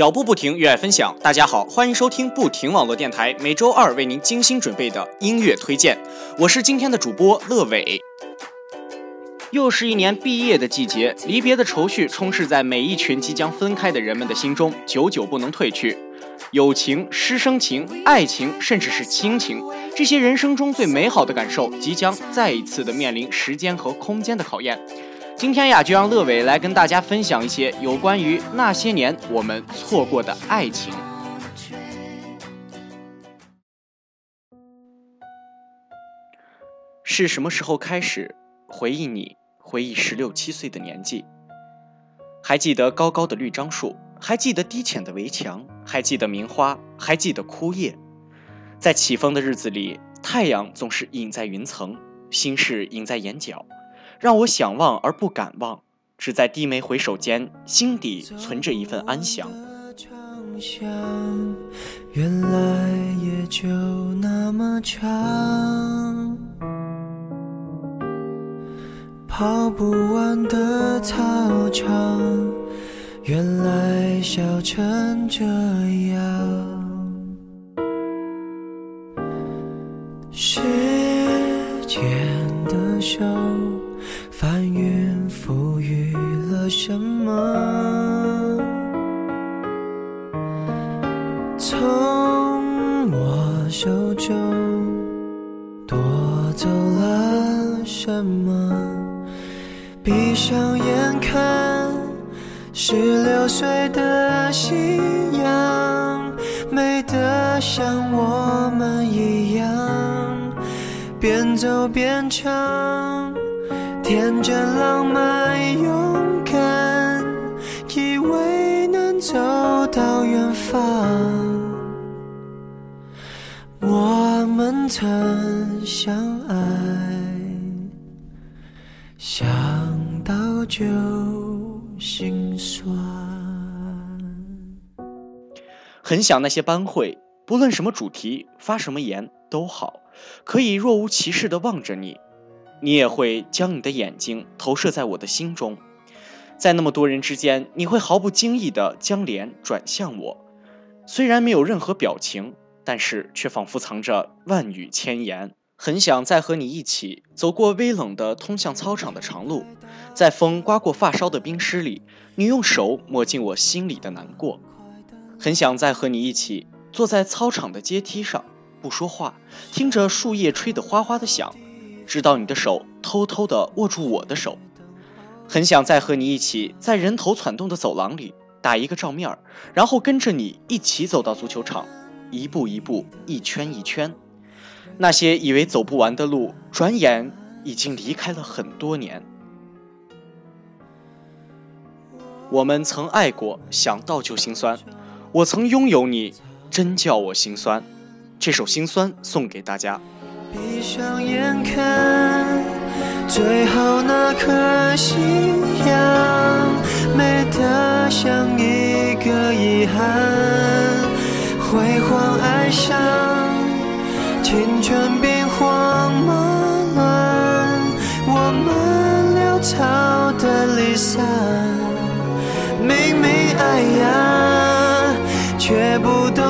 脚步不停，热爱分享。大家好，欢迎收听不停网络电台，每周二为您精心准备的音乐推荐。我是今天的主播乐伟。又是一年毕业的季节，离别的愁绪充斥在每一群即将分开的人们的心中，久久不能褪去。友情、师生情、爱情，甚至是亲情，这些人生中最美好的感受，即将再一次的面临时间和空间的考验。今天呀，就让乐伟来跟大家分享一些有关于那些年我们错过的爱情。是什么时候开始回忆你？回忆十六七岁的年纪，还记得高高的绿樟树，还记得低浅的围墙，还记得名花，还记得枯叶。在起风的日子里，太阳总是隐在云层，心事隐在眼角。让我想忘而不敢忘，只在低眉回首间，心底存着一份安详。原来也就那么长，跑不完的操场，原来笑成这样。时间的手。翻云覆雨了什么？从我手中夺走了什么？闭上眼看，十六岁的夕阳，美得像我们一样，边走边唱。天真浪漫勇敢，以为能走到远方。我们曾相爱，想到就心酸。很想那些班会，不论什么主题，发什么言都好，可以若无其事的望着你。你也会将你的眼睛投射在我的心中，在那么多人之间，你会毫不经意地将脸转向我，虽然没有任何表情，但是却仿佛藏着万语千言。很想再和你一起走过微冷的通向操场的长路，在风刮过发梢的冰湿里，你用手抹进我心里的难过。很想再和你一起坐在操场的阶梯上，不说话，听着树叶吹得哗哗的响。知道你的手偷偷地握住我的手，很想再和你一起在人头攒动的走廊里打一个照面儿，然后跟着你一起走到足球场，一步一步，一圈一圈。那些以为走不完的路，转眼已经离开了很多年。我们曾爱过，想到就心酸。我曾拥有你，真叫我心酸。这首《心酸》送给大家。闭上眼看，最后那颗夕阳，美得像一个遗憾。辉煌爱上，青春兵荒马乱，我们潦草的离散。明明爱呀，却不懂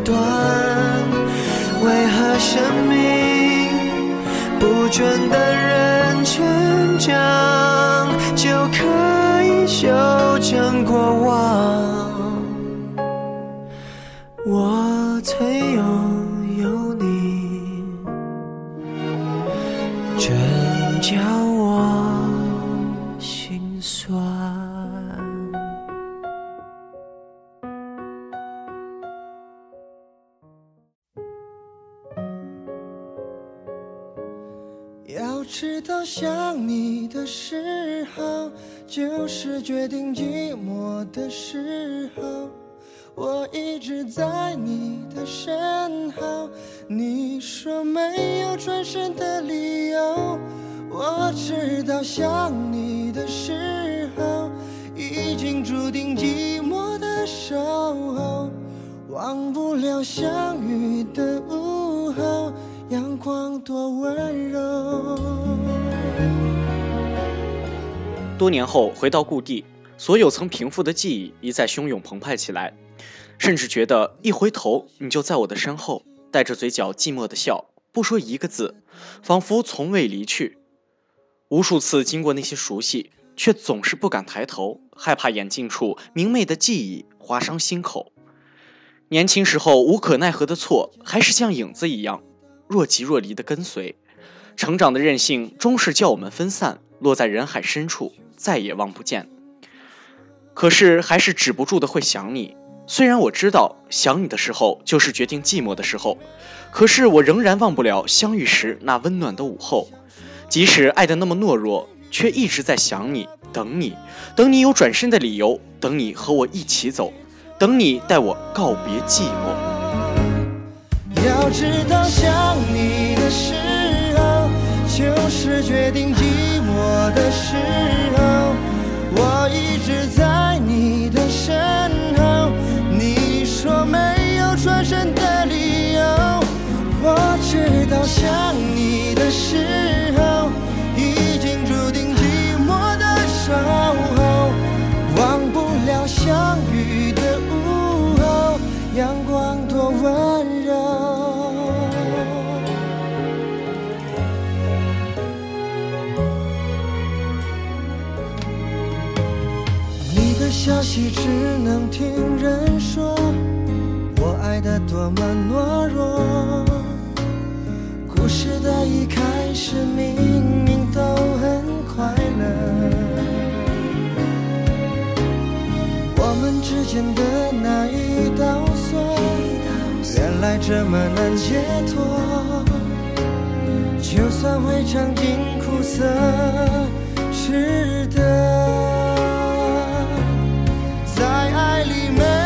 断，为何生命不准的人成长就可以修正过往？我曾有就是决定寂寞的时候。我一直在你的身后，你说没有转身的理由。我知道想你的时候，已经注定寂寞的守候。忘不了相遇的午后。阳光多温柔。多年后回到故地，所有曾平复的记忆一再汹涌澎湃起来，甚至觉得一回头你就在我的身后，带着嘴角寂寞的笑，不说一个字，仿佛从未离去。无数次经过那些熟悉，却总是不敢抬头，害怕眼近处明媚的记忆划伤心口。年轻时候无可奈何的错，还是像影子一样若即若离的跟随。成长的任性，终是叫我们分散，落在人海深处，再也望不见。可是还是止不住的会想你。虽然我知道想你的时候就是决定寂寞的时候，可是我仍然忘不了相遇时那温暖的午后。即使爱得那么懦弱，却一直在想你，等你，等你有转身的理由，等你和我一起走，等你带我告别寂寞。要知道想你的时候。就是决定寂寞的时候身后。你说没有转身的理由，我知道想你的时候，消息只能听人说，我爱的多么懦弱。故事的一开始明明都很快乐，我们之间的那一道锁，原来这么难解脱。就算会尝尽苦涩，值得。想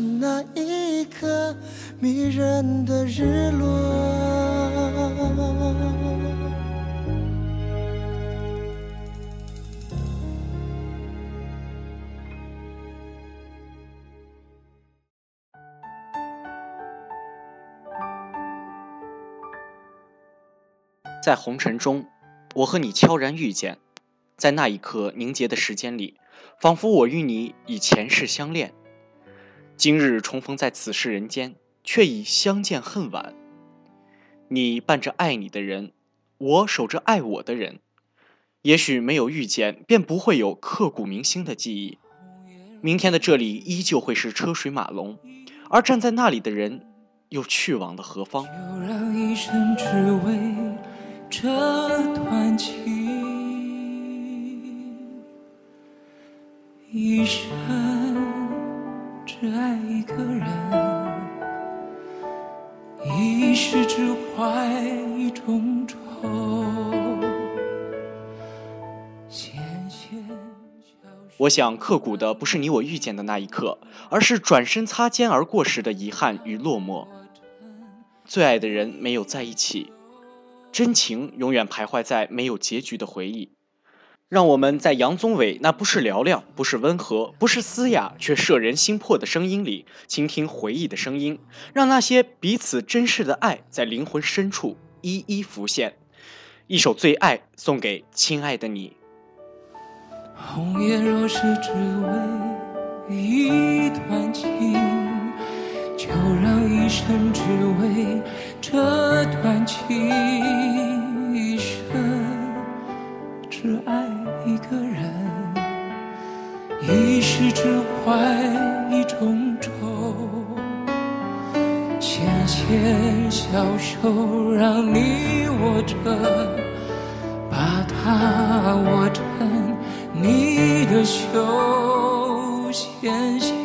迷人的日落。在红尘中，我和你悄然遇见，在那一刻凝结的时间里。仿佛我与你以前世相恋，今日重逢在此世人间，却已相见恨晚。你伴着爱你的人，我守着爱我的人。也许没有遇见，便不会有刻骨铭心的记忆。明天的这里依旧会是车水马龙，而站在那里的人，又去往了何方？就让一生只为这段情。一生只爱一个人，一世只怀一种愁。我想刻骨的不是你我遇见的那一刻，而是转身擦肩而过时的遗憾与落寞。最爱的人没有在一起，真情永远徘徊在没有结局的回忆。让我们在杨宗纬那不是嘹亮、不是温和、不是嘶哑，却摄人心魄的声音里，倾听回忆的声音，让那些彼此真实的爱在灵魂深处一一浮现。一首《最爱》送给亲爱的你。红颜若是只为一段情，就让一生只为这段情，只爱一个人，一世只怀一种愁，牵牵小手，让你握着，把它握成你的袖，纤纤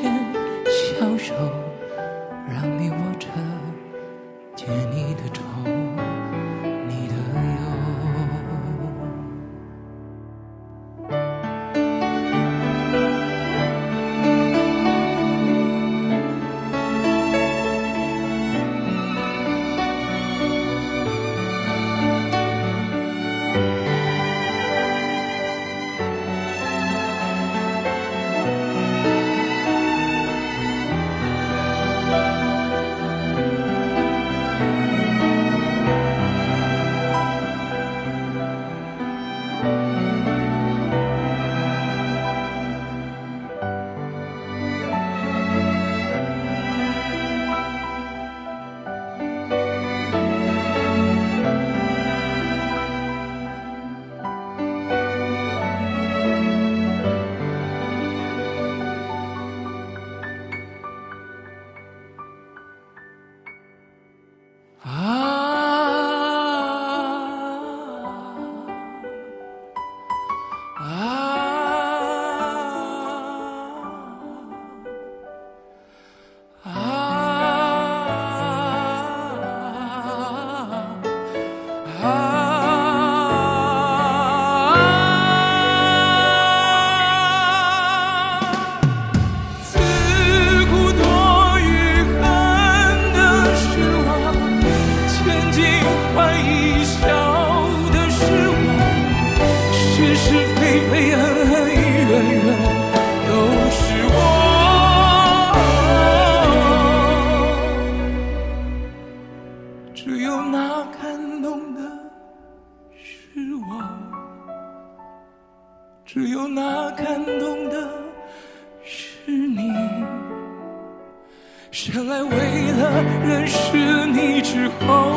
原来为了认识你之后，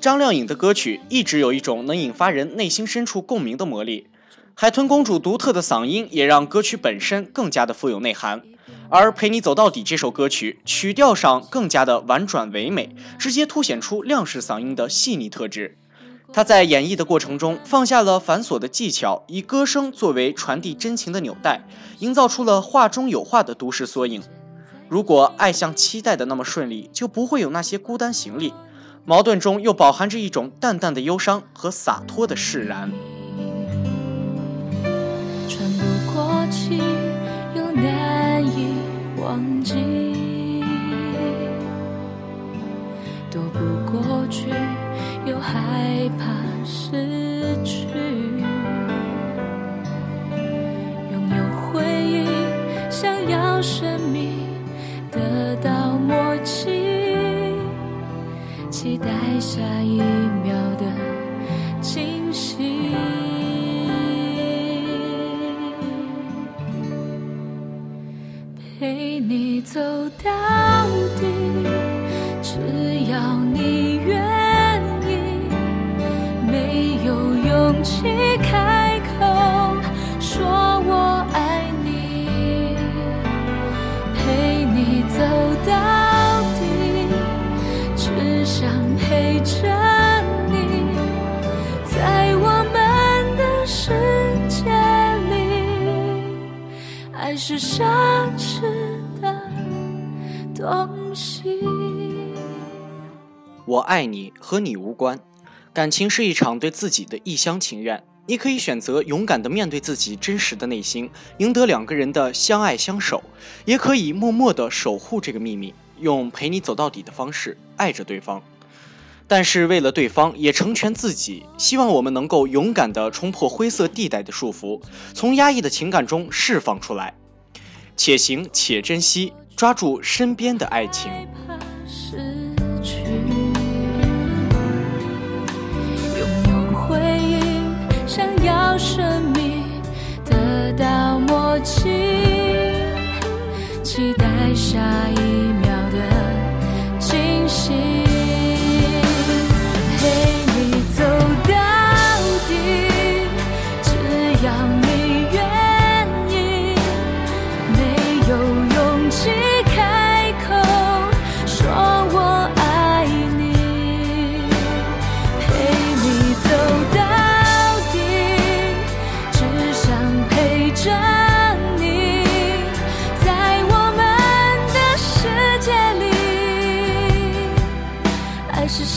张靓颖的歌曲一直有一种能引发人内心深处共鸣的魔力。海豚公主独特的嗓音也让歌曲本身更加的富有内涵。而《陪你走到底》这首歌曲，曲调上更加的婉转唯美，直接凸显出亮式嗓音的细腻特质。她在演绎的过程中放下了繁琐的技巧，以歌声作为传递真情的纽带，营造出了画中有画的都市缩影。如果爱像期待的那么顺利，就不会有那些孤单行李。矛盾中又饱含着一种淡淡的忧伤和洒脱的释然。穿不过去，又难以忘记。躲不过去，又害怕失是奢侈的东西。我爱你和你无关，感情是一场对自己的一厢情愿。你可以选择勇敢的面对自己真实的内心，赢得两个人的相爱相守；也可以默默的守护这个秘密，用陪你走到底的方式爱着对方。但是为了对方，也成全自己，希望我们能够勇敢的冲破灰色地带的束缚，从压抑的情感中释放出来，且行且珍惜，抓住身边的爱情。害怕失去，拥有回忆，想要生命得到默契，期待下一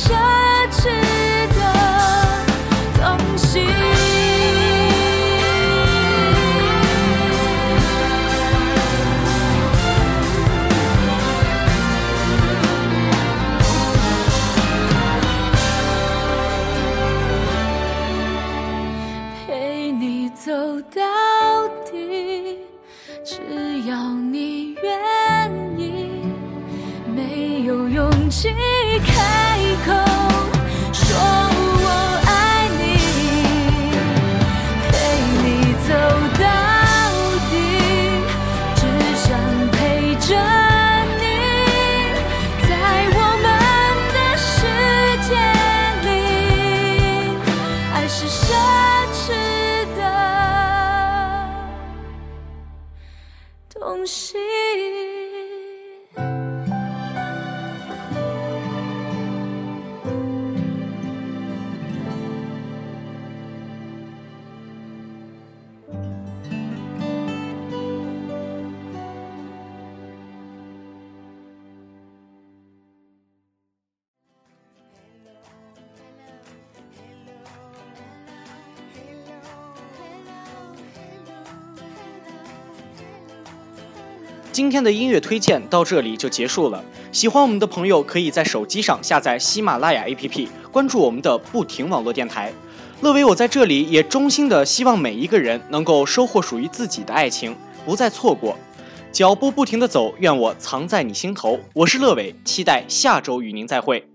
奢侈。今天的音乐推荐到这里就结束了。喜欢我们的朋友可以在手机上下载喜马拉雅 APP，关注我们的不停网络电台。乐伟，我在这里也衷心的希望每一个人能够收获属于自己的爱情，不再错过。脚步不停的走，愿我藏在你心头。我是乐伟，期待下周与您再会。